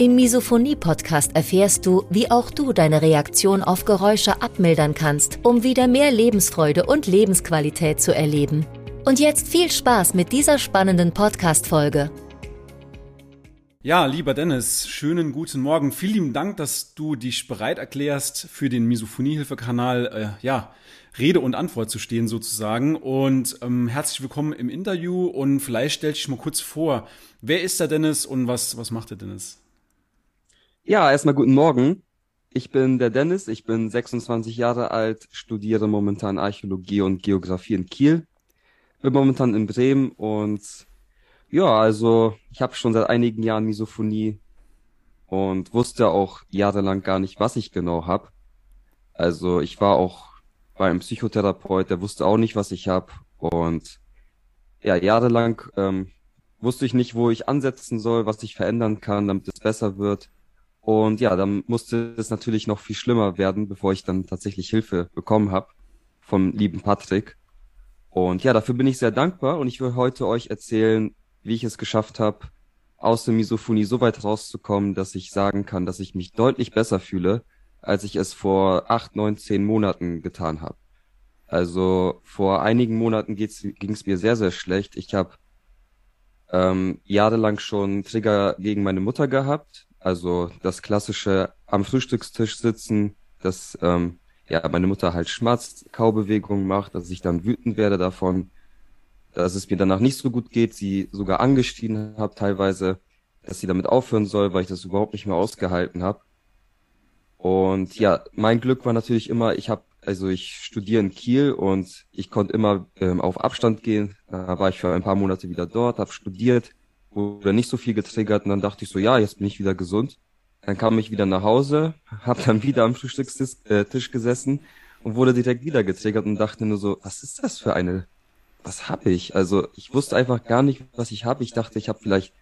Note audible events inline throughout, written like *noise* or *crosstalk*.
Im Misophonie-Podcast erfährst du, wie auch du deine Reaktion auf Geräusche abmildern kannst, um wieder mehr Lebensfreude und Lebensqualität zu erleben. Und jetzt viel Spaß mit dieser spannenden Podcast-Folge. Ja, lieber Dennis, schönen guten Morgen. Vielen lieben Dank, dass du dich bereit erklärst, für den Misophonie-Hilfe-Kanal äh, ja, Rede und Antwort zu stehen sozusagen. Und ähm, herzlich willkommen im Interview und vielleicht stell dich mal kurz vor, wer ist der Dennis und was, was macht der Dennis? Ja, erstmal guten Morgen. Ich bin der Dennis, ich bin 26 Jahre alt, studiere momentan Archäologie und Geografie in Kiel. Bin momentan in Bremen und ja, also ich habe schon seit einigen Jahren Misophonie und wusste auch jahrelang gar nicht, was ich genau habe. Also ich war auch beim Psychotherapeut, der wusste auch nicht, was ich habe und ja, jahrelang ähm, wusste ich nicht, wo ich ansetzen soll, was ich verändern kann, damit es besser wird. Und ja, dann musste es natürlich noch viel schlimmer werden, bevor ich dann tatsächlich Hilfe bekommen habe vom lieben Patrick. Und ja, dafür bin ich sehr dankbar und ich will heute euch erzählen, wie ich es geschafft habe, aus der Misophonie so weit rauszukommen, dass ich sagen kann, dass ich mich deutlich besser fühle, als ich es vor acht, neun, zehn Monaten getan habe. Also vor einigen Monaten ging es mir sehr, sehr schlecht. Ich habe ähm, jahrelang schon Trigger gegen meine Mutter gehabt, also das klassische am Frühstückstisch sitzen, dass ähm, ja meine Mutter halt schmatzt, Kaubewegungen macht, dass ich dann wütend werde davon, dass es mir danach nicht so gut geht, sie sogar angestiegen habe teilweise, dass sie damit aufhören soll, weil ich das überhaupt nicht mehr ausgehalten habe. Und ja, mein Glück war natürlich immer, ich habe also ich studiere in Kiel und ich konnte immer ähm, auf Abstand gehen. Da war ich für ein paar Monate wieder dort, habe studiert wurde nicht so viel getriggert und dann dachte ich so, ja, jetzt bin ich wieder gesund. Dann kam ich wieder nach Hause, *laughs* habe dann wieder am Frühstückstisch äh, Tisch gesessen und wurde direkt wieder getriggert und dachte nur so, was ist das für eine, was habe ich? Also ich wusste einfach gar nicht, was ich habe. Ich dachte, ich habe vielleicht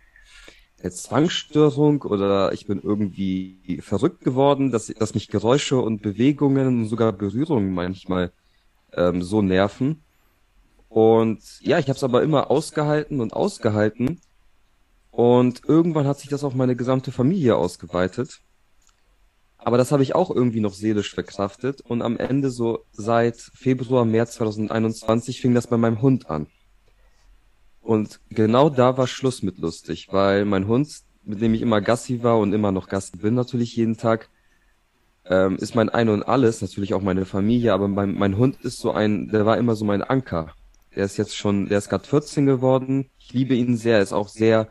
eine Zwangsstörung oder ich bin irgendwie verrückt geworden, dass, dass mich Geräusche und Bewegungen und sogar Berührungen manchmal ähm, so nerven. Und ja, ich habe es aber immer ausgehalten und ausgehalten und irgendwann hat sich das auf meine gesamte Familie ausgeweitet. Aber das habe ich auch irgendwie noch seelisch verkraftet. Und am Ende, so seit Februar, März 2021, fing das bei meinem Hund an. Und genau da war Schluss mit lustig, weil mein Hund, mit dem ich immer Gassi war und immer noch Gassi bin, natürlich jeden Tag, ähm, ist mein Ein und Alles, natürlich auch meine Familie, aber mein, mein Hund ist so ein, der war immer so mein Anker. Der ist jetzt schon, der ist gerade 14 geworden. Ich liebe ihn sehr, ist auch sehr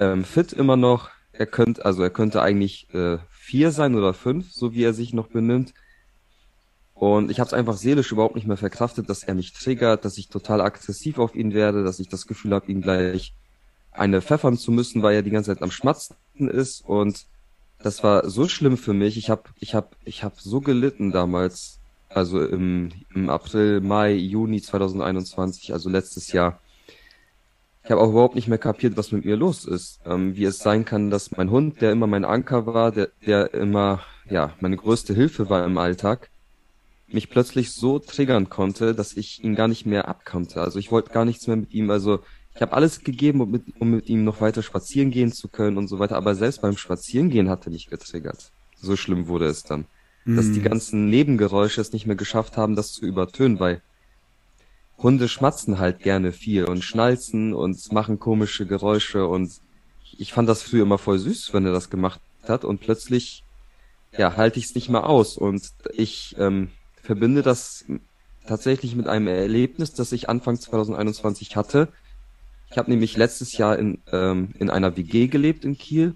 ähm, fit immer noch. Er könnte, also er könnte eigentlich äh, vier sein oder fünf, so wie er sich noch benimmt. Und ich habe es einfach seelisch überhaupt nicht mehr verkraftet, dass er mich triggert, dass ich total aggressiv auf ihn werde, dass ich das Gefühl habe, ihn gleich eine pfeffern zu müssen, weil er die ganze Zeit am Schmatzen ist. Und das war so schlimm für mich. Ich habe ich hab, ich hab so gelitten damals, also im, im April, Mai, Juni 2021, also letztes Jahr. Ich habe auch überhaupt nicht mehr kapiert, was mit mir los ist. Ähm, wie es sein kann, dass mein Hund, der immer mein Anker war, der, der immer ja meine größte Hilfe war im Alltag, mich plötzlich so triggern konnte, dass ich ihn gar nicht mehr abkannte. Also ich wollte gar nichts mehr mit ihm. Also ich habe alles gegeben, um mit, um mit ihm noch weiter spazieren gehen zu können und so weiter. Aber selbst beim Spazierengehen hat er mich getriggert. So schlimm wurde es dann. Mhm. Dass die mhm. ganzen Nebengeräusche es nicht mehr geschafft haben, das zu übertönen, weil Hunde schmatzen halt gerne viel und schnalzen und machen komische Geräusche und ich fand das früher immer voll süß, wenn er das gemacht hat und plötzlich ja halte ich es nicht mehr aus und ich ähm, verbinde das tatsächlich mit einem Erlebnis, das ich Anfang 2021 hatte. Ich habe nämlich letztes Jahr in ähm, in einer WG gelebt in Kiel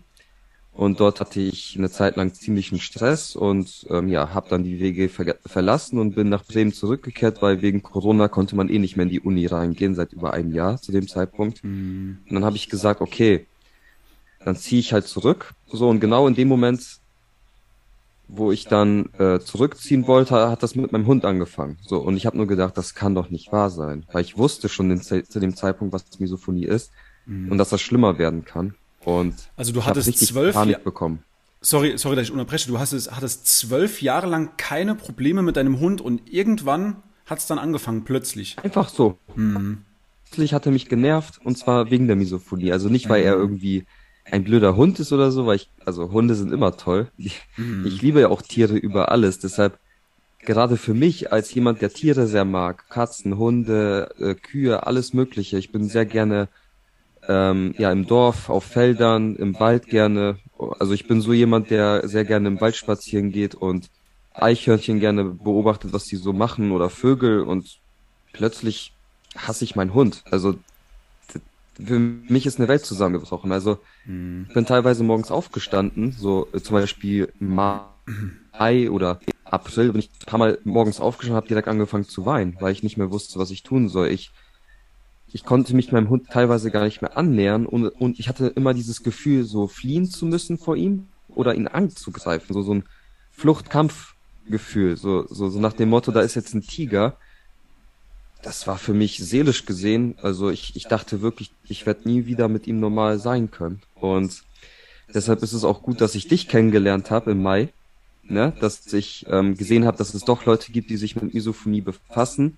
und dort hatte ich eine Zeit lang ziemlichen Stress und ähm, ja, habe dann die WG ver verlassen und bin nach Bremen zurückgekehrt, weil wegen Corona konnte man eh nicht mehr in die Uni reingehen, seit über einem Jahr zu dem Zeitpunkt. Mhm. Und dann habe ich gesagt, okay, dann ziehe ich halt zurück. So, und genau in dem Moment, wo ich dann äh, zurückziehen wollte, hat das mit meinem Hund angefangen. So, und ich habe nur gedacht, das kann doch nicht wahr sein. Weil ich wusste schon den, zu dem Zeitpunkt, was Misophonie ist mhm. und dass das schlimmer werden kann. Und also du hattest zwölf Panik bekommen. Sorry, sorry, dass ich unterbreche. Du hast es, hattest zwölf Jahre lang keine Probleme mit deinem Hund und irgendwann hat es dann angefangen, plötzlich. Einfach so. Mhm. Plötzlich hat er mich genervt und zwar wegen der Misophonie. Also nicht, weil er mhm. irgendwie ein blöder Hund ist oder so, weil ich, also Hunde sind immer toll. Ich, mhm. ich liebe ja auch Tiere über alles. Deshalb, gerade für mich als jemand, der Tiere sehr mag, Katzen, Hunde, äh, Kühe, alles Mögliche. Ich bin sehr gerne ähm, ja im Dorf, auf Feldern, im Wald gerne. Also ich bin so jemand, der sehr gerne im Wald spazieren geht und Eichhörnchen gerne beobachtet, was die so machen oder Vögel und plötzlich hasse ich meinen Hund. Also für mich ist eine Welt zusammengebrochen. Also mhm. ich bin teilweise morgens aufgestanden, so äh, zum Beispiel Mai oder April bin ich ein paar Mal morgens aufgestanden, habe direkt angefangen zu weinen, weil ich nicht mehr wusste, was ich tun soll. Ich ich konnte mich meinem Hund teilweise gar nicht mehr annähern und, und ich hatte immer dieses Gefühl, so fliehen zu müssen vor ihm oder ihn anzugreifen, so so ein Fluchtkampfgefühl, so, so so nach dem Motto, da ist jetzt ein Tiger das war für mich seelisch gesehen, also ich, ich dachte wirklich, ich werde nie wieder mit ihm normal sein können. Und deshalb ist es auch gut, dass ich dich kennengelernt habe im Mai, ne? dass ich ähm, gesehen habe, dass es doch Leute gibt, die sich mit Misophonie befassen.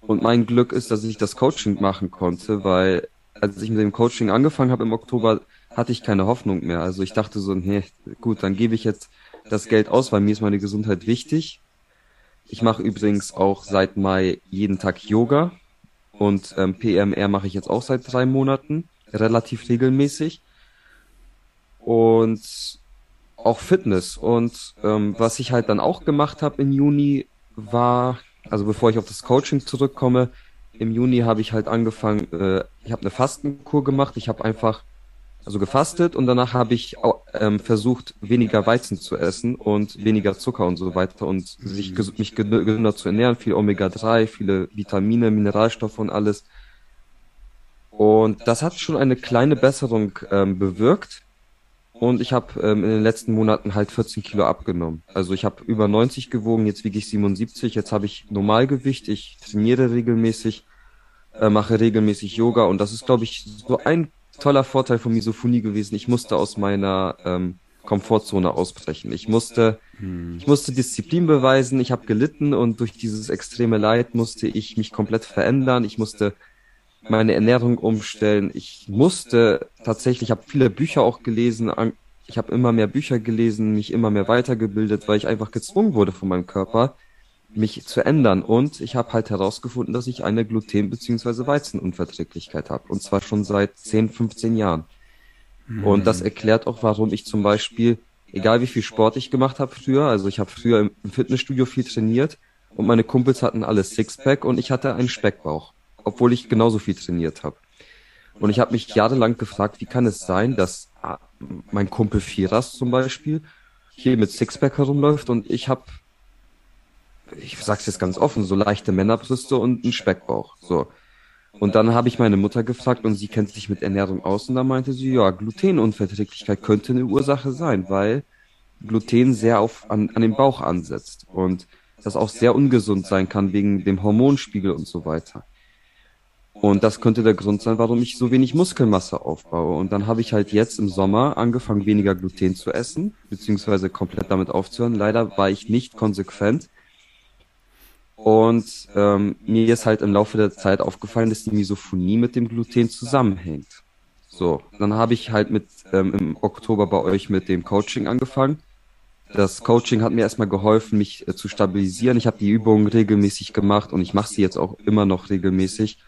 Und mein Glück ist, dass ich das Coaching machen konnte, weil als ich mit dem Coaching angefangen habe im Oktober, hatte ich keine Hoffnung mehr. Also ich dachte so, nee, gut, dann gebe ich jetzt das Geld aus, weil mir ist meine Gesundheit wichtig. Ich mache übrigens auch seit Mai jeden Tag Yoga und ähm, PMR mache ich jetzt auch seit drei Monaten, relativ regelmäßig. Und auch Fitness. Und ähm, was ich halt dann auch gemacht habe im Juni war, also bevor ich auf das Coaching zurückkomme, im Juni habe ich halt angefangen, äh, ich habe eine Fastenkur gemacht. Ich habe einfach also gefastet und danach habe ich ähm, versucht, weniger Weizen zu essen und weniger Zucker und so weiter und sich mich gesünder zu ernähren, viel Omega-3, viele Vitamine, Mineralstoffe und alles. Und das hat schon eine kleine Besserung ähm, bewirkt. Und ich habe ähm, in den letzten Monaten halt 14 Kilo abgenommen. Also ich habe über 90 gewogen, jetzt wiege ich 77, jetzt habe ich Normalgewicht, ich trainiere regelmäßig, äh, mache regelmäßig Yoga und das ist, glaube ich, so ein toller Vorteil von Misophonie gewesen. Ich musste aus meiner ähm, Komfortzone ausbrechen. Ich musste, hm. ich musste Disziplin beweisen. Ich habe gelitten und durch dieses extreme Leid musste ich mich komplett verändern. Ich musste meine Ernährung umstellen. Ich musste tatsächlich, ich habe viele Bücher auch gelesen. Ich habe immer mehr Bücher gelesen, mich immer mehr weitergebildet, weil ich einfach gezwungen wurde von meinem Körper, mich zu ändern. Und ich habe halt herausgefunden, dass ich eine Gluten- bzw. Weizenunverträglichkeit habe. Und zwar schon seit 10, 15 Jahren. Mhm. Und das erklärt auch, warum ich zum Beispiel, egal wie viel Sport ich gemacht habe früher, also ich habe früher im Fitnessstudio viel trainiert und meine Kumpels hatten alles Sixpack und ich hatte einen Speckbauch, obwohl ich genauso viel trainiert habe. Und ich habe mich jahrelang gefragt, wie kann es sein, dass ah, mein Kumpel Firas zum Beispiel hier mit Sixpack herumläuft und ich habe ich sag's jetzt ganz offen, so leichte Männerbrüste und ein Speckbauch. So. Und dann habe ich meine Mutter gefragt und sie kennt sich mit Ernährung aus und da meinte sie, ja, Glutenunverträglichkeit könnte eine Ursache sein, weil Gluten sehr auf, an, an den Bauch ansetzt und das auch sehr ungesund sein kann wegen dem Hormonspiegel und so weiter. Und das könnte der Grund sein, warum ich so wenig Muskelmasse aufbaue. Und dann habe ich halt jetzt im Sommer angefangen, weniger Gluten zu essen, beziehungsweise komplett damit aufzuhören. Leider war ich nicht konsequent und ähm, mir ist halt im Laufe der Zeit aufgefallen, dass die Misophonie mit dem Gluten zusammenhängt. So, dann habe ich halt mit ähm, im Oktober bei euch mit dem Coaching angefangen. Das Coaching hat mir erstmal geholfen, mich äh, zu stabilisieren. Ich habe die Übungen regelmäßig gemacht und ich mache sie jetzt auch immer noch regelmäßig.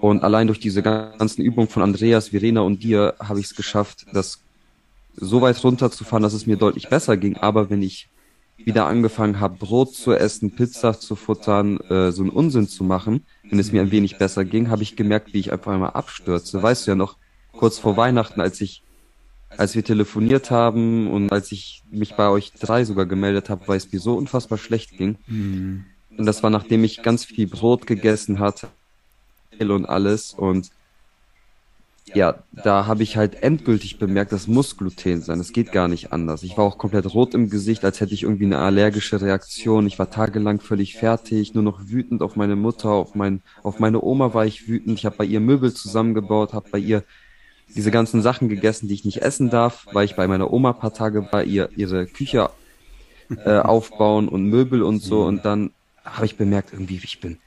Und allein durch diese ganzen Übungen von Andreas, Verena und dir habe ich es geschafft, das so weit runterzufahren, dass es mir deutlich besser ging. Aber wenn ich wieder angefangen habe, Brot zu essen, Pizza zu futtern, äh, so einen Unsinn zu machen, wenn es mir ein wenig besser ging, habe ich gemerkt, wie ich einfach einmal abstürze. Weißt du ja noch, kurz vor Weihnachten, als ich, als wir telefoniert haben und als ich mich bei euch drei sogar gemeldet habe, weil es mir so unfassbar schlecht ging. Mhm. Und das war nachdem ich ganz viel Brot gegessen hatte und alles und ja, da habe ich halt endgültig bemerkt, das muss Gluten sein. Es geht gar nicht anders. Ich war auch komplett rot im Gesicht, als hätte ich irgendwie eine allergische Reaktion. Ich war tagelang völlig fertig, nur noch wütend auf meine Mutter, auf mein, auf meine Oma war ich wütend. Ich habe bei ihr Möbel zusammengebaut, habe bei ihr diese ganzen Sachen gegessen, die ich nicht essen darf, weil ich bei meiner Oma paar Tage bei ihr ihre Küche äh, aufbauen und Möbel und so. Und dann habe ich bemerkt, irgendwie, ich bin,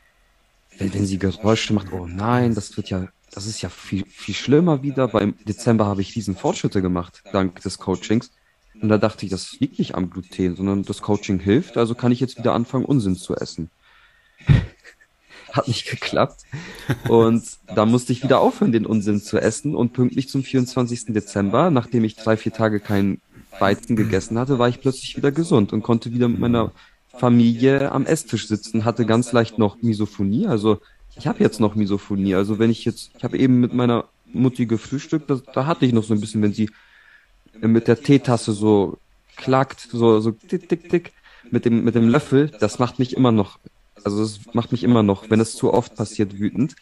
wenn, wenn sie Geräusche macht, oh nein, das wird ja das ist ja viel, viel schlimmer wieder, weil im Dezember habe ich riesen Fortschritte gemacht, dank des Coachings. Und da dachte ich, das liegt nicht am Gluten, sondern das Coaching hilft, also kann ich jetzt wieder anfangen, Unsinn zu essen. *laughs* Hat nicht geklappt. Und da musste ich wieder aufhören, den Unsinn zu essen. Und pünktlich zum 24. Dezember, nachdem ich drei, vier Tage keinen Weizen gegessen hatte, war ich plötzlich wieder gesund und konnte wieder mit meiner Familie am Esstisch sitzen, hatte ganz leicht noch Misophonie, also ich habe jetzt noch Misophonie. Also wenn ich jetzt, ich habe eben mit meiner Mutti gefrühstückt, da, da hatte ich noch so ein bisschen, wenn sie mit der Teetasse so klackt, so, so tick, tick, tick, mit dem, mit dem Löffel, das macht mich immer noch, also das macht mich immer noch, wenn es zu oft passiert, wütend.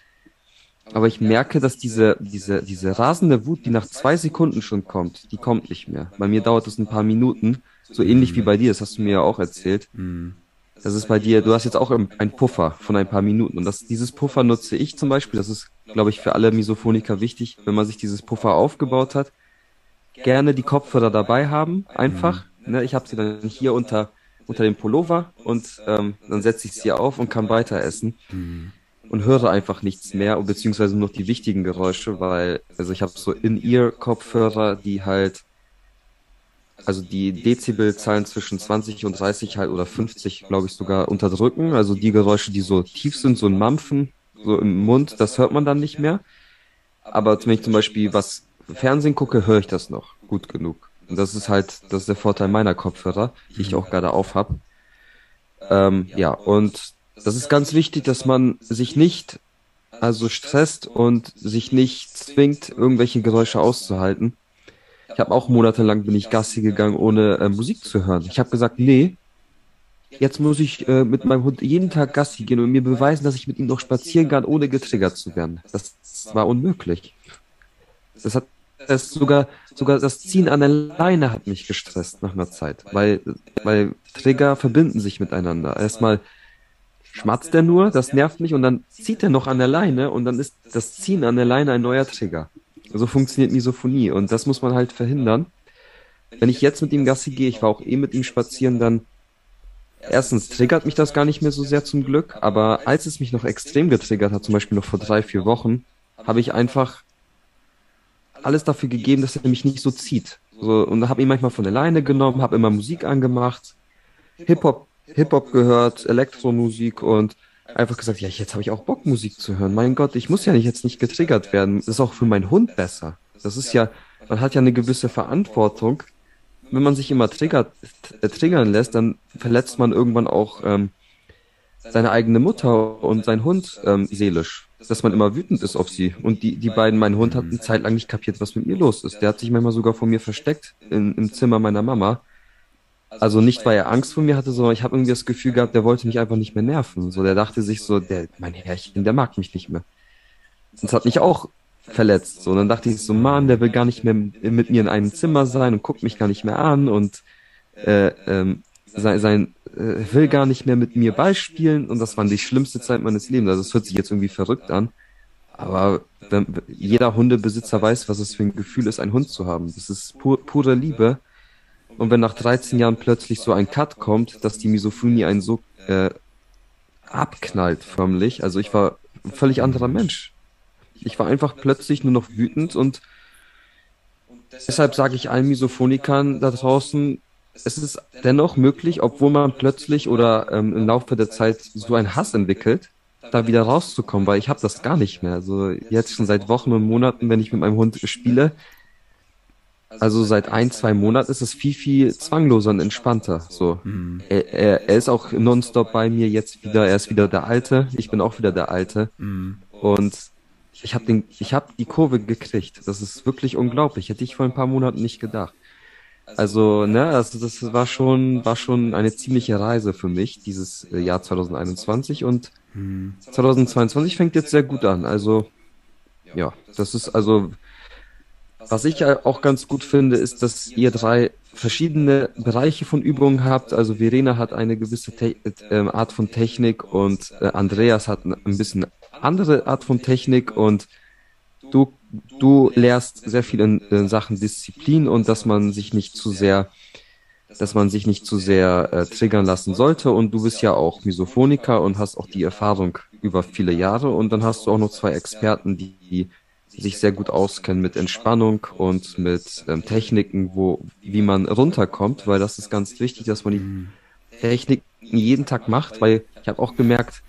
Aber ich merke, dass diese, diese, diese rasende Wut, die nach zwei Sekunden schon kommt, die kommt nicht mehr. Bei mir dauert es ein paar Minuten, so ähnlich wie bei dir, das hast du mir ja auch erzählt. Mhm. Das ist bei dir, du hast jetzt auch ein Puffer von ein paar Minuten und das, dieses Puffer nutze ich zum Beispiel. Das ist, glaube ich, für alle Misophoniker wichtig, wenn man sich dieses Puffer aufgebaut hat. Gerne die Kopfhörer dabei haben, einfach. Mhm. Ne, ich habe sie dann hier unter unter dem Pullover und ähm, dann setze ich sie auf und kann weiter essen mhm. und höre einfach nichts mehr, beziehungsweise nur noch die wichtigen Geräusche, weil also ich habe so In-Ear-Kopfhörer, die halt also die Dezibelzahlen zwischen 20 und 30 halt oder 50, glaube ich, sogar unterdrücken. Also die Geräusche, die so tief sind, so ein Mampfen, so im Mund, das hört man dann nicht mehr. Aber wenn ich zum Beispiel was Fernsehen gucke, höre ich das noch gut genug. Und das ist halt, das ist der Vorteil meiner Kopfhörer, die ich auch gerade auf hab. Ähm, ja, und das ist ganz wichtig, dass man sich nicht also stresst und sich nicht zwingt, irgendwelche Geräusche auszuhalten ich habe auch monatelang bin ich Gassi gegangen, ohne äh, Musik zu hören. Ich habe gesagt, nee, jetzt muss ich äh, mit meinem Hund jeden Tag Gassi gehen und mir beweisen, dass ich mit ihm noch spazieren kann, ohne getriggert zu werden. Das war unmöglich. Das hat das sogar sogar das Ziehen an der Leine hat mich gestresst nach einer Zeit, weil weil Trigger verbinden sich miteinander. Erstmal schmatzt er nur, das nervt mich und dann zieht er noch an der Leine und dann ist das Ziehen an der Leine ein neuer Trigger. So funktioniert Misophonie und das muss man halt verhindern. Wenn ich jetzt mit ihm Gassi gehe, ich war auch eh mit ihm spazieren, dann erstens triggert mich das gar nicht mehr so sehr zum Glück, aber als es mich noch extrem getriggert hat, zum Beispiel noch vor drei, vier Wochen, habe ich einfach alles dafür gegeben, dass er mich nicht so zieht. So, und habe ihn manchmal von der Leine genommen, habe immer Musik angemacht, Hip-Hop Hip-Hop gehört, Elektromusik und einfach gesagt, ja, jetzt habe ich auch Bock, Musik zu hören. Mein Gott, ich muss ja nicht jetzt nicht getriggert werden. Das ist auch für meinen Hund besser. Das ist ja, man hat ja eine gewisse Verantwortung. Wenn man sich immer triggert, äh, triggern lässt, dann verletzt man irgendwann auch ähm, seine eigene Mutter und seinen Hund ähm, seelisch. Dass man immer wütend ist auf sie. Und die, die beiden, mein Hund hat eine Zeit lang nicht kapiert, was mit mir los ist. Der hat sich manchmal sogar vor mir versteckt in, im Zimmer meiner Mama also nicht, weil er Angst vor mir hatte, sondern ich habe irgendwie das Gefühl gehabt, der wollte mich einfach nicht mehr nerven. So, der dachte sich so, der, mein Herrchen, der mag mich nicht mehr. Das hat mich auch verletzt. So, und dann dachte ich so, Mann, der will gar nicht mehr mit mir in einem Zimmer sein und guckt mich gar nicht mehr an und äh, ähm, sein, sein äh, will gar nicht mehr mit mir Ball Und das war die schlimmste Zeit meines Lebens. Also es hört sich jetzt irgendwie verrückt an. Aber wenn, jeder Hundebesitzer weiß, was es für ein Gefühl ist, einen Hund zu haben. Das ist pur, pure Liebe. Und wenn nach 13 Jahren plötzlich so ein Cut kommt, dass die Misophonie einen so äh, abknallt förmlich, also ich war ein völlig anderer Mensch. Ich war einfach plötzlich nur noch wütend und deshalb sage ich allen Misophonikern da draußen, es ist dennoch möglich, obwohl man plötzlich oder ähm, im Laufe der Zeit so einen Hass entwickelt, da wieder rauszukommen, weil ich habe das gar nicht mehr. Also jetzt schon seit Wochen und Monaten, wenn ich mit meinem Hund spiele, also seit ein, zwei Monaten ist es viel, viel zwangloser und entspannter. So. Mhm. Er, er, er ist auch nonstop bei mir jetzt wieder, er ist wieder der Alte, ich bin auch wieder der Alte. Mhm. Und ich habe den, ich habe die Kurve gekriegt. Das ist wirklich unglaublich. Hätte ich vor ein paar Monaten nicht gedacht. Also, ne, also das war schon, war schon eine ziemliche Reise für mich, dieses äh, Jahr 2021 und mhm. 2022 fängt jetzt sehr gut an. Also, ja, das ist also, was ich auch ganz gut finde, ist, dass ihr drei verschiedene Bereiche von Übungen habt. Also Verena hat eine gewisse Te äh, Art von Technik und äh, Andreas hat ein bisschen andere Art von Technik und du, du lehrst sehr viel in, in Sachen Disziplin und dass man sich nicht zu sehr dass man sich nicht zu sehr äh, triggern lassen sollte. Und du bist ja auch Misophoniker und hast auch die Erfahrung über viele Jahre. Und dann hast du auch noch zwei Experten, die, die sich sehr gut auskennen mit Entspannung und mit ähm, Techniken, wo, wie man runterkommt, weil das ist ganz wichtig, dass man die Techniken jeden Tag macht, weil ich habe auch gemerkt,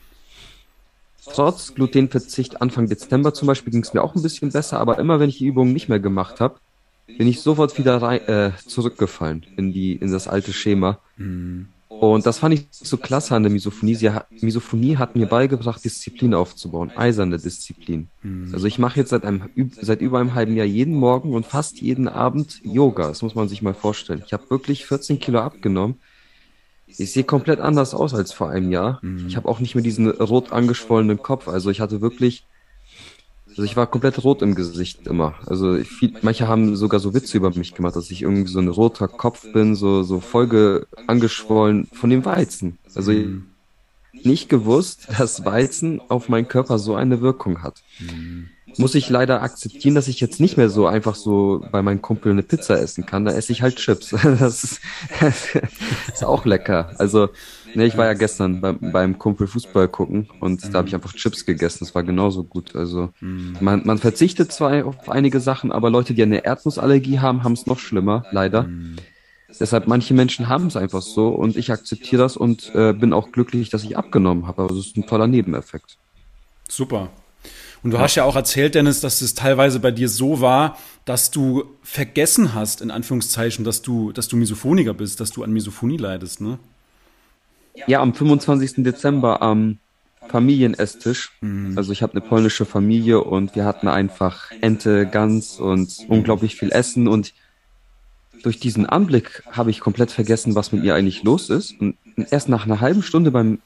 trotz Glutenverzicht Anfang Dezember zum Beispiel ging es mir auch ein bisschen besser, aber immer wenn ich die Übungen nicht mehr gemacht habe, bin ich sofort wieder rein, äh, zurückgefallen in die in das alte Schema. Mhm. Und das fand ich so klasse an der Misophonie. Sie, Misophonie hat mir beigebracht, Disziplin aufzubauen, eiserne Disziplin. Mhm. Also ich mache jetzt seit, einem, seit über einem halben Jahr jeden Morgen und fast jeden Abend Yoga. Das muss man sich mal vorstellen. Ich habe wirklich 14 Kilo abgenommen. Ich sehe komplett anders aus als vor einem Jahr. Mhm. Ich habe auch nicht mehr diesen rot angeschwollenen Kopf. Also ich hatte wirklich also ich war komplett rot im Gesicht immer. Also viel, manche haben sogar so Witze über mich gemacht, dass ich irgendwie so ein roter Kopf bin, so so Folge angeschwollen von dem Weizen. Also mhm. nicht gewusst, dass Weizen auf meinen Körper so eine Wirkung hat. Mhm. Muss ich leider akzeptieren, dass ich jetzt nicht mehr so einfach so bei meinem Kumpel eine Pizza essen kann. Da esse ich halt Chips. *laughs* Das ist, *laughs* das ist auch lecker. Also Nee, ich war ja gestern beim, beim Kumpel Fußball gucken und mhm. da habe ich einfach Chips gegessen. Das war genauso gut. Also mhm. man, man verzichtet zwar auf einige Sachen, aber Leute, die eine Erdnussallergie haben, haben es noch schlimmer, leider. Mhm. Deshalb, manche Menschen haben es einfach so und ich akzeptiere das und äh, bin auch glücklich, dass ich abgenommen habe. Also es ist ein toller Nebeneffekt. Super. Und du ja. hast ja auch erzählt, Dennis, dass es teilweise bei dir so war, dass du vergessen hast, in Anführungszeichen, dass du, dass du Misophoniker bist, dass du an Misophonie leidest, ne? Ja, am 25. Dezember am Familienesstisch. Mhm. Also ich habe eine polnische Familie und wir hatten einfach Ente, Gans und unglaublich viel Essen und durch diesen Anblick habe ich komplett vergessen, was mit mir eigentlich los ist. Und erst nach einer halben Stunde beim,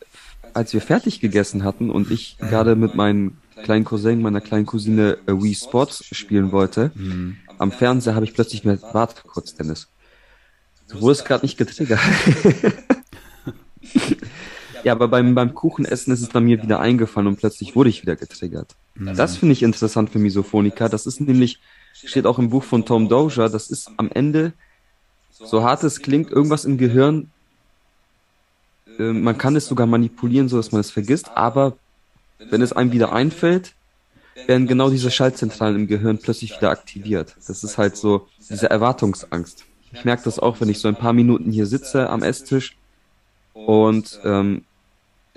als wir fertig gegessen hatten und ich gerade mit meinem kleinen Cousin, meiner kleinen Cousine äh, Wii Sports spielen wollte, mhm. am Fernseher habe ich plötzlich mehr, warte kurz, Dennis. Du wurdest gerade nicht getriggert. *laughs* ja, aber beim, beim Kuchenessen ist es bei mir wieder eingefallen und plötzlich wurde ich wieder getriggert. Mhm. Das finde ich interessant für Misophoniker. Das ist nämlich, steht auch im Buch von Tom Dozier, das ist am Ende, so hart es klingt, irgendwas im Gehirn, äh, man kann es sogar manipulieren, so dass man es vergisst, aber wenn es einem wieder einfällt, werden genau diese Schaltzentralen im Gehirn plötzlich wieder aktiviert. Das ist halt so diese Erwartungsangst. Ich merke das auch, wenn ich so ein paar Minuten hier sitze am Esstisch und ähm,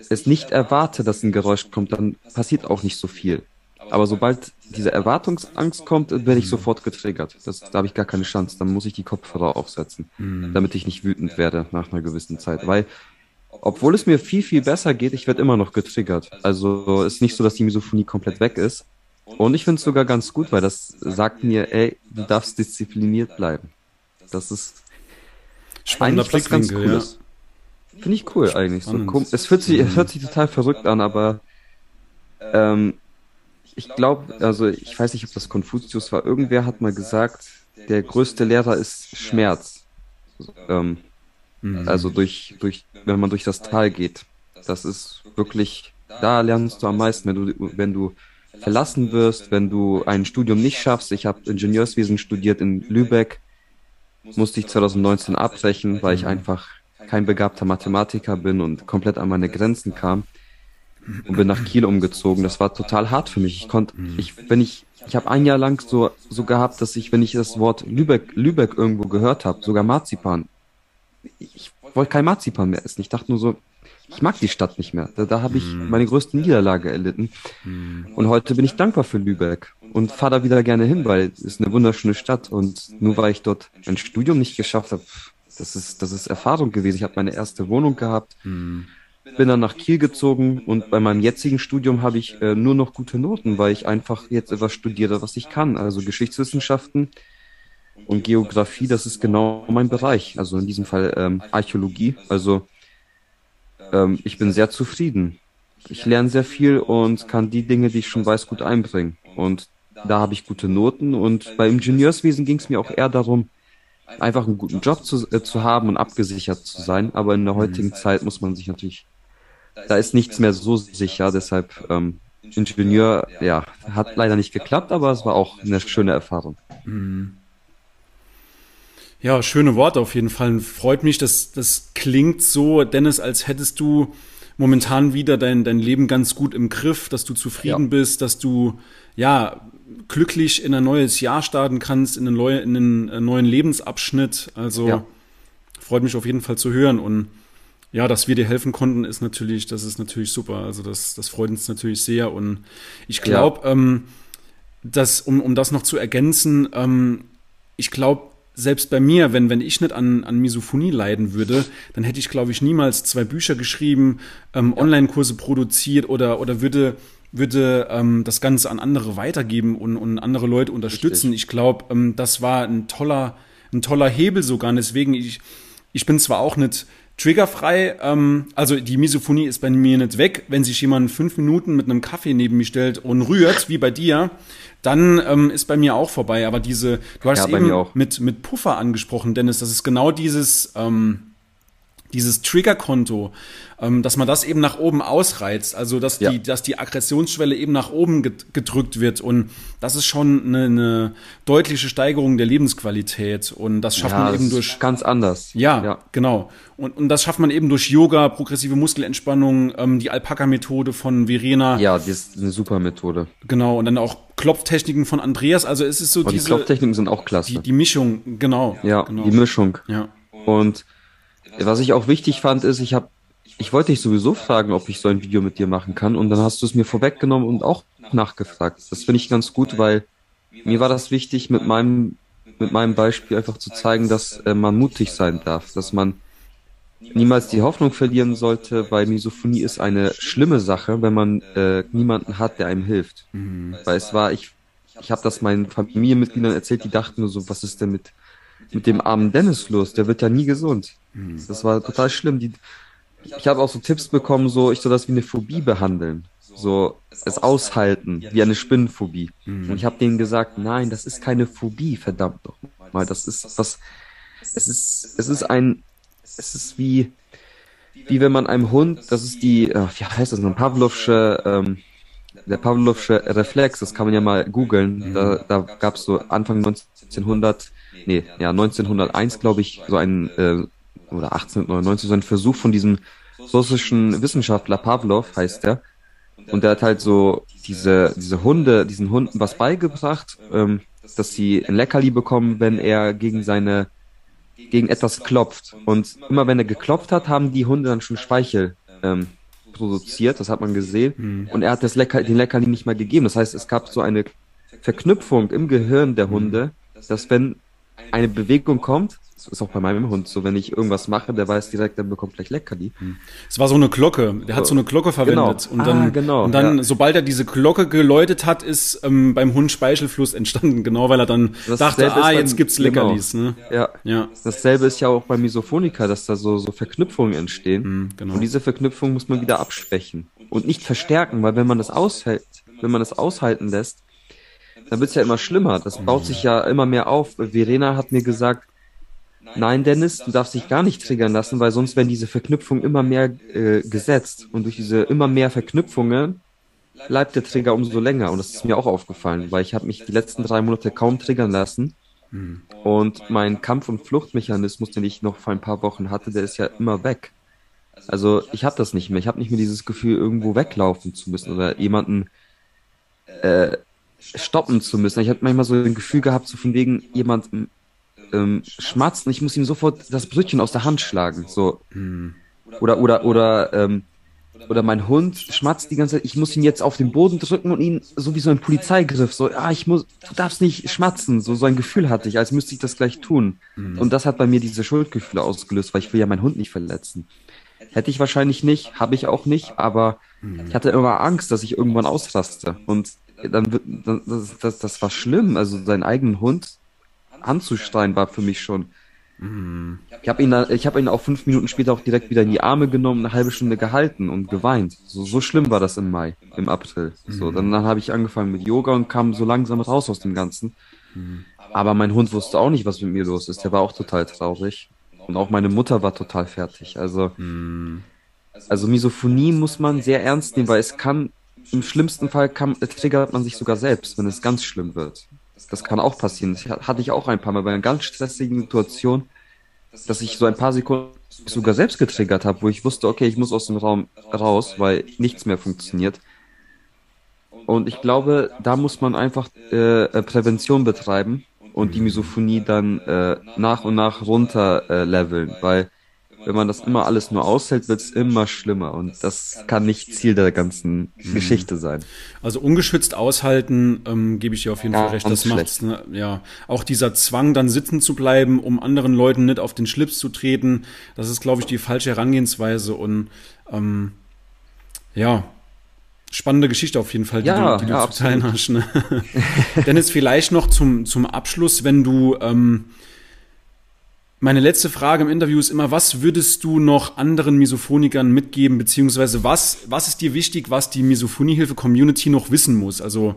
es nicht erwarte, dass ein Geräusch kommt, dann passiert auch nicht so viel. Aber sobald diese Erwartungsangst kommt, werde ich sofort getriggert. Das, da habe ich gar keine Chance. Dann muss ich die Kopfhörer aufsetzen, mhm. damit ich nicht wütend werde nach einer gewissen Zeit. Weil, obwohl es mir viel, viel besser geht, ich werde immer noch getriggert. Also ist nicht so, dass die Misophonie komplett weg ist. Und ich finde es sogar ganz gut, weil das sagt mir, ey, du darfst diszipliniert bleiben. Das ist Spannender eigentlich was ganz Cooles. Finde ich cool eigentlich. So, es, hört sich, es hört sich total verrückt an, aber ähm, ich glaube, also ich weiß nicht, ob das Konfuzius war. Irgendwer hat mal gesagt, der größte Lehrer ist Schmerz. Ähm, mhm. Also durch, durch, wenn man durch das Tal geht. Das ist wirklich, da lernst du am meisten, wenn du, wenn du verlassen wirst, wenn du ein Studium nicht schaffst. Ich habe Ingenieurswesen studiert in Lübeck, musste ich 2019 abbrechen, weil ich einfach kein begabter Mathematiker bin und komplett an meine Grenzen kam und bin nach Kiel umgezogen. Das war total hart für mich. Ich konnte, ich, wenn ich, ich habe ein Jahr lang so, so gehabt, dass ich, wenn ich das Wort Lübeck, Lübeck irgendwo gehört habe, sogar Marzipan, ich wollte kein Marzipan mehr essen. Ich dachte nur so, ich mag die Stadt nicht mehr. Da, da habe ich mhm. meine größte Niederlage erlitten. Mhm. Und heute bin ich dankbar für Lübeck und fahre da wieder gerne hin, weil es ist eine wunderschöne Stadt. Und nur weil ich dort ein Studium nicht geschafft habe, das ist, das ist Erfahrung gewesen. Ich habe meine erste Wohnung gehabt, mhm. bin dann nach Kiel gezogen und bei meinem jetzigen Studium habe ich äh, nur noch gute Noten, weil ich einfach jetzt etwas studiere, was ich kann. Also Geschichtswissenschaften und Geografie, das ist genau mein Bereich. Also in diesem Fall ähm, Archäologie. Also ähm, ich bin sehr zufrieden. Ich lerne sehr viel und kann die Dinge, die ich schon weiß, gut einbringen. Und da habe ich gute Noten und beim Ingenieurswesen ging es mir auch eher darum, einfach einen guten Job zu, äh, zu haben und abgesichert zu sein. Aber in der heutigen Zeit muss man sich natürlich, da ist nichts mehr so sicher, deshalb ähm, Ingenieur, ja, hat leider nicht geklappt, aber es war auch eine schöne Erfahrung. Mhm. Ja, schöne Worte auf jeden Fall. Freut mich, dass das klingt so, Dennis, als hättest du momentan wieder dein, dein Leben ganz gut im Griff, dass du zufrieden ja. bist, dass du ja glücklich in ein neues Jahr starten kannst, in einen, neue, in einen äh, neuen Lebensabschnitt. Also ja. freut mich auf jeden Fall zu hören und ja, dass wir dir helfen konnten, ist natürlich, das ist natürlich super. Also das, das freut uns natürlich sehr und ich glaube, ja. ähm, dass um, um das noch zu ergänzen, ähm, ich glaube, selbst bei mir, wenn, wenn ich nicht an, an Misophonie leiden würde, dann hätte ich, glaube ich, niemals zwei Bücher geschrieben, ähm, ja. Online-Kurse produziert oder, oder würde, würde ähm, das Ganze an andere weitergeben und, und andere Leute unterstützen. Richtig. Ich glaube, ähm, das war ein toller, ein toller Hebel sogar. Und deswegen, ich, ich bin zwar auch nicht triggerfrei, ähm, also die Misophonie ist bei mir nicht weg. Wenn sich jemand fünf Minuten mit einem Kaffee neben mich stellt und rührt, wie bei dir, dann ähm, ist bei mir auch vorbei. Aber diese, du hast ja, eben mit, mit Puffer angesprochen, Dennis, das ist genau dieses, ähm, dieses Triggerkonto, ähm, dass man das eben nach oben ausreizt, also dass ja. die, dass die Aggressionsschwelle eben nach oben gedrückt wird und das ist schon eine, eine deutliche Steigerung der Lebensqualität und das schafft ja, man eben durch ganz anders. Ja, ja. genau. Und, und das schafft man eben durch Yoga, progressive Muskelentspannung, ähm, die Alpaka-Methode von Verena. Ja, die ist eine super Methode. Genau und dann auch Klopftechniken von Andreas. Also es ist so Aber diese die Klopftechniken sind auch klasse. Die, die Mischung, genau. Ja, genau. die Mischung. Ja. Und was ich auch wichtig fand, ist, ich habe, ich wollte dich sowieso fragen, ob ich so ein Video mit dir machen kann, und dann hast du es mir vorweggenommen und auch nachgefragt. Das finde ich ganz gut, weil mir war das wichtig, mit meinem, mit meinem Beispiel einfach zu zeigen, dass äh, man mutig sein darf, dass man niemals die Hoffnung verlieren sollte, weil Misophonie ist eine schlimme Sache, wenn man äh, niemanden hat, der einem hilft. Mhm. Weil es war, ich, ich habe das meinen Familienmitgliedern erzählt, die dachten nur so, was ist denn mit mit dem armen Dennis los? Der wird ja nie gesund. Mhm. Das war total schlimm. Die, ich habe auch so Tipps bekommen, so ich soll das wie eine Phobie behandeln. So es aushalten, wie eine Spinnenphobie. Mhm. Und ich habe denen gesagt, nein, das ist keine Phobie, verdammt doch mal. Das ist was. Es ist, es ist ein, es ist wie, wie wenn man einem Hund, das ist die, äh, wie heißt das, ein Pavlovsche, ähm, der Pavlovsche Reflex, das kann man ja mal googeln. Da, da gab es so Anfang 1900 nee, ja, 1901, glaube ich, so ein, äh, oder 1899, so ein Versuch von diesem russischen Wissenschaftler Pavlov, heißt der. Und der hat halt so diese, diese Hunde, diesen Hunden was beigebracht, ähm, dass sie ein Leckerli bekommen, wenn er gegen seine, gegen etwas klopft. Und immer wenn er geklopft hat, haben die Hunde dann schon Speichel ähm, produziert, das hat man gesehen. Mhm. Und er hat das Lecker, den Leckerli nicht mal gegeben. Das heißt, es gab so eine Verknüpfung im Gehirn der Hunde, dass wenn eine Bewegung kommt, das ist auch bei meinem Hund so, wenn ich irgendwas mache, der weiß direkt, der bekommt gleich Leckerli. Hm. Es war so eine Glocke, der hat so eine Glocke verwendet. Genau. Und dann, ah, genau, und dann ja. sobald er diese Glocke geläutet hat, ist ähm, beim Hund Speichelfluss entstanden, genau, weil er dann das dachte, ah, jetzt gibt's genau. Leckerlis. Genau. Ne? Ja. ja. Dasselbe ist ja auch bei Misophonika, dass da so, so Verknüpfungen entstehen. Hm, genau. Und diese Verknüpfung muss man wieder abschwächen und nicht verstärken, weil wenn man das aushält, wenn man das aushalten lässt, dann wird's ja immer schlimmer. Das baut sich ja immer mehr auf. Verena hat mir gesagt, nein, Dennis, du darfst dich gar nicht triggern lassen, weil sonst werden diese Verknüpfungen immer mehr äh, gesetzt. Und durch diese immer mehr Verknüpfungen bleibt der Trigger umso länger. Und das ist mir auch aufgefallen, weil ich habe mich die letzten drei Monate kaum triggern lassen. Und mein Kampf- und Fluchtmechanismus, den ich noch vor ein paar Wochen hatte, der ist ja immer weg. Also ich habe das nicht mehr. Ich habe nicht mehr dieses Gefühl, irgendwo weglaufen zu müssen oder jemanden äh, stoppen zu müssen. Ich habe manchmal so ein Gefühl gehabt, so von wegen jemand ähm, schmatzt und ich muss ihm sofort das Brötchen aus der Hand schlagen. So. Hm. Oder, oder, oder, ähm, oder mein Hund schmatzt die ganze Zeit, ich muss ihn jetzt auf den Boden drücken und ihn so wie so ein Polizeigriff, so, ah, ich muss, du darfst nicht schmatzen, so, so ein Gefühl hatte ich, als müsste ich das gleich tun. Mhm. Und das hat bei mir diese Schuldgefühle ausgelöst, weil ich will ja meinen Hund nicht verletzen. Hätte ich wahrscheinlich nicht, habe ich auch nicht, aber mhm. ich hatte immer Angst, dass ich irgendwann ausraste. Und dann wird, das, das, das war schlimm. Also seinen eigenen Hund anzustreien war für mich schon Mhm. Ich habe ihn, ich habe ihn auch fünf Minuten später auch direkt wieder in die Arme genommen, eine halbe Stunde gehalten und geweint. So, so schlimm war das im Mai, im April. Mhm. So, dann, dann habe ich angefangen mit Yoga und kam so langsam raus aus dem Ganzen. Mhm. Aber mein Hund wusste auch nicht, was mit mir los ist. Der war auch total traurig. Und auch meine Mutter war total fertig. Also, mhm. also Misophonie muss man sehr ernst nehmen, weil es kann, im schlimmsten Fall kann, triggert man sich sogar selbst, wenn es ganz schlimm wird das kann auch passieren. Das hatte ich auch ein paar Mal bei einer ganz stressigen Situation, dass ich so ein paar Sekunden sogar selbst getriggert habe, wo ich wusste, okay, ich muss aus dem Raum raus, weil nichts mehr funktioniert. Und ich glaube, da muss man einfach äh, äh Prävention betreiben und die Misophonie dann äh, nach und nach runter äh, leveln, weil wenn man das immer alles nur aushält, wird es immer schlimmer. Und das kann nicht Ziel der ganzen mhm. Geschichte sein. Also ungeschützt aushalten, ähm, gebe ich dir auf jeden ja, Fall recht. Das macht ne, ja auch dieser Zwang, dann sitzen zu bleiben, um anderen Leuten nicht auf den Schlips zu treten. Das ist, glaube ich, die falsche Herangehensweise. Und ähm, ja, spannende Geschichte auf jeden Fall, die ja, du, die ja, du zu teilen hast. Ne? *laughs* Dennis, vielleicht noch zum, zum Abschluss, wenn du ähm, meine letzte Frage im Interview ist immer, was würdest du noch anderen Misophonikern mitgeben, beziehungsweise was, was ist dir wichtig, was die Misophoniehilfe-Community noch wissen muss? Also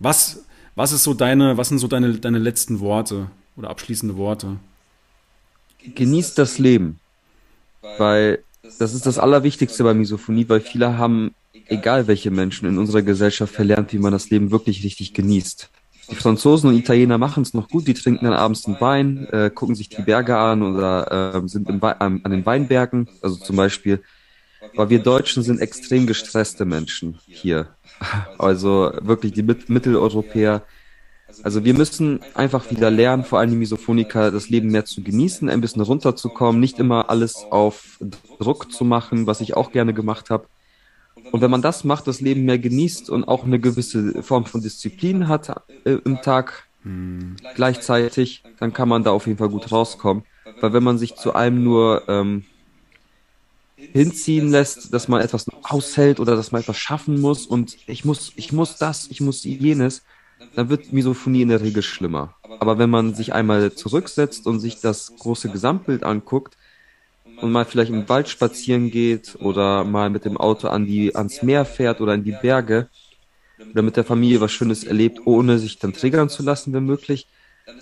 was, was ist so deine, was sind so deine, deine letzten Worte oder abschließende Worte? Genießt das Leben, weil das ist das Allerwichtigste bei Misophonie, weil viele haben, egal welche Menschen in unserer Gesellschaft, verlernt, wie man das Leben wirklich richtig genießt. Die Franzosen und Italiener machen es noch gut, die trinken dann abends einen Wein, äh, gucken sich die Berge an oder äh, sind im an den Weinbergen, also zum Beispiel. Aber wir Deutschen sind extrem gestresste Menschen hier. *laughs* Also wirklich die Mitteleuropäer. Also wir müssen einfach wieder lernen, vor allem die Misophoniker, das Leben mehr zu genießen, ein bisschen runterzukommen, nicht immer alles auf Druck zu machen, was ich auch gerne gemacht habe. Und wenn man das macht, das Leben mehr genießt und auch eine gewisse Form von Disziplin hat äh, im Tag hm. gleichzeitig, dann kann man da auf jeden Fall gut rauskommen. Weil wenn man sich zu allem nur ähm, hinziehen lässt, dass man etwas aushält oder dass man etwas schaffen muss und ich muss, ich muss das, ich muss jenes, dann wird Misophonie in der Regel schlimmer. Aber wenn man sich einmal zurücksetzt und sich das große Gesamtbild anguckt, und mal vielleicht im Wald spazieren geht oder mal mit dem Auto an die, ans Meer fährt oder in die Berge oder mit der Familie was Schönes erlebt, ohne sich dann triggern zu lassen, wenn möglich,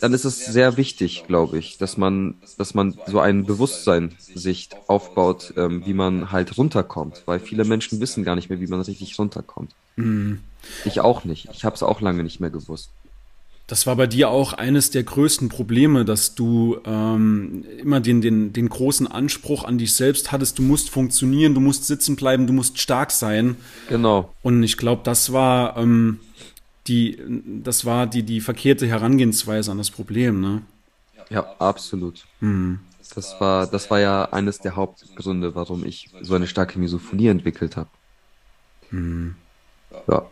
dann ist es sehr wichtig, glaube ich, dass man, dass man so ein Bewusstsein sich aufbaut, ähm, wie man halt runterkommt, weil viele Menschen wissen gar nicht mehr, wie man richtig runterkommt. Mhm. Ich auch nicht. Ich habe es auch lange nicht mehr gewusst. Das war bei dir auch eines der größten Probleme, dass du ähm, immer den, den, den großen Anspruch an dich selbst hattest, du musst funktionieren, du musst sitzen bleiben, du musst stark sein. Genau. Und ich glaube, das war ähm, die, das war die, die verkehrte Herangehensweise an das Problem, ne? Ja, absolut. Mhm. Das war, das war ja eines der Hauptgründe, warum ich so eine starke Misophonie entwickelt habe. Mhm. Ja.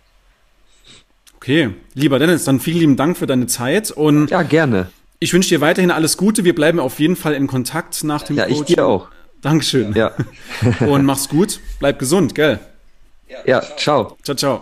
Okay, lieber Dennis, dann vielen lieben Dank für deine Zeit und ja gerne. Ich wünsche dir weiterhin alles Gute. Wir bleiben auf jeden Fall in Kontakt nach dem Ja, Coaching. ich dir auch. Dankeschön. Ja. *laughs* und mach's gut. Bleib gesund, gell? Ja, ciao. Ciao, ciao.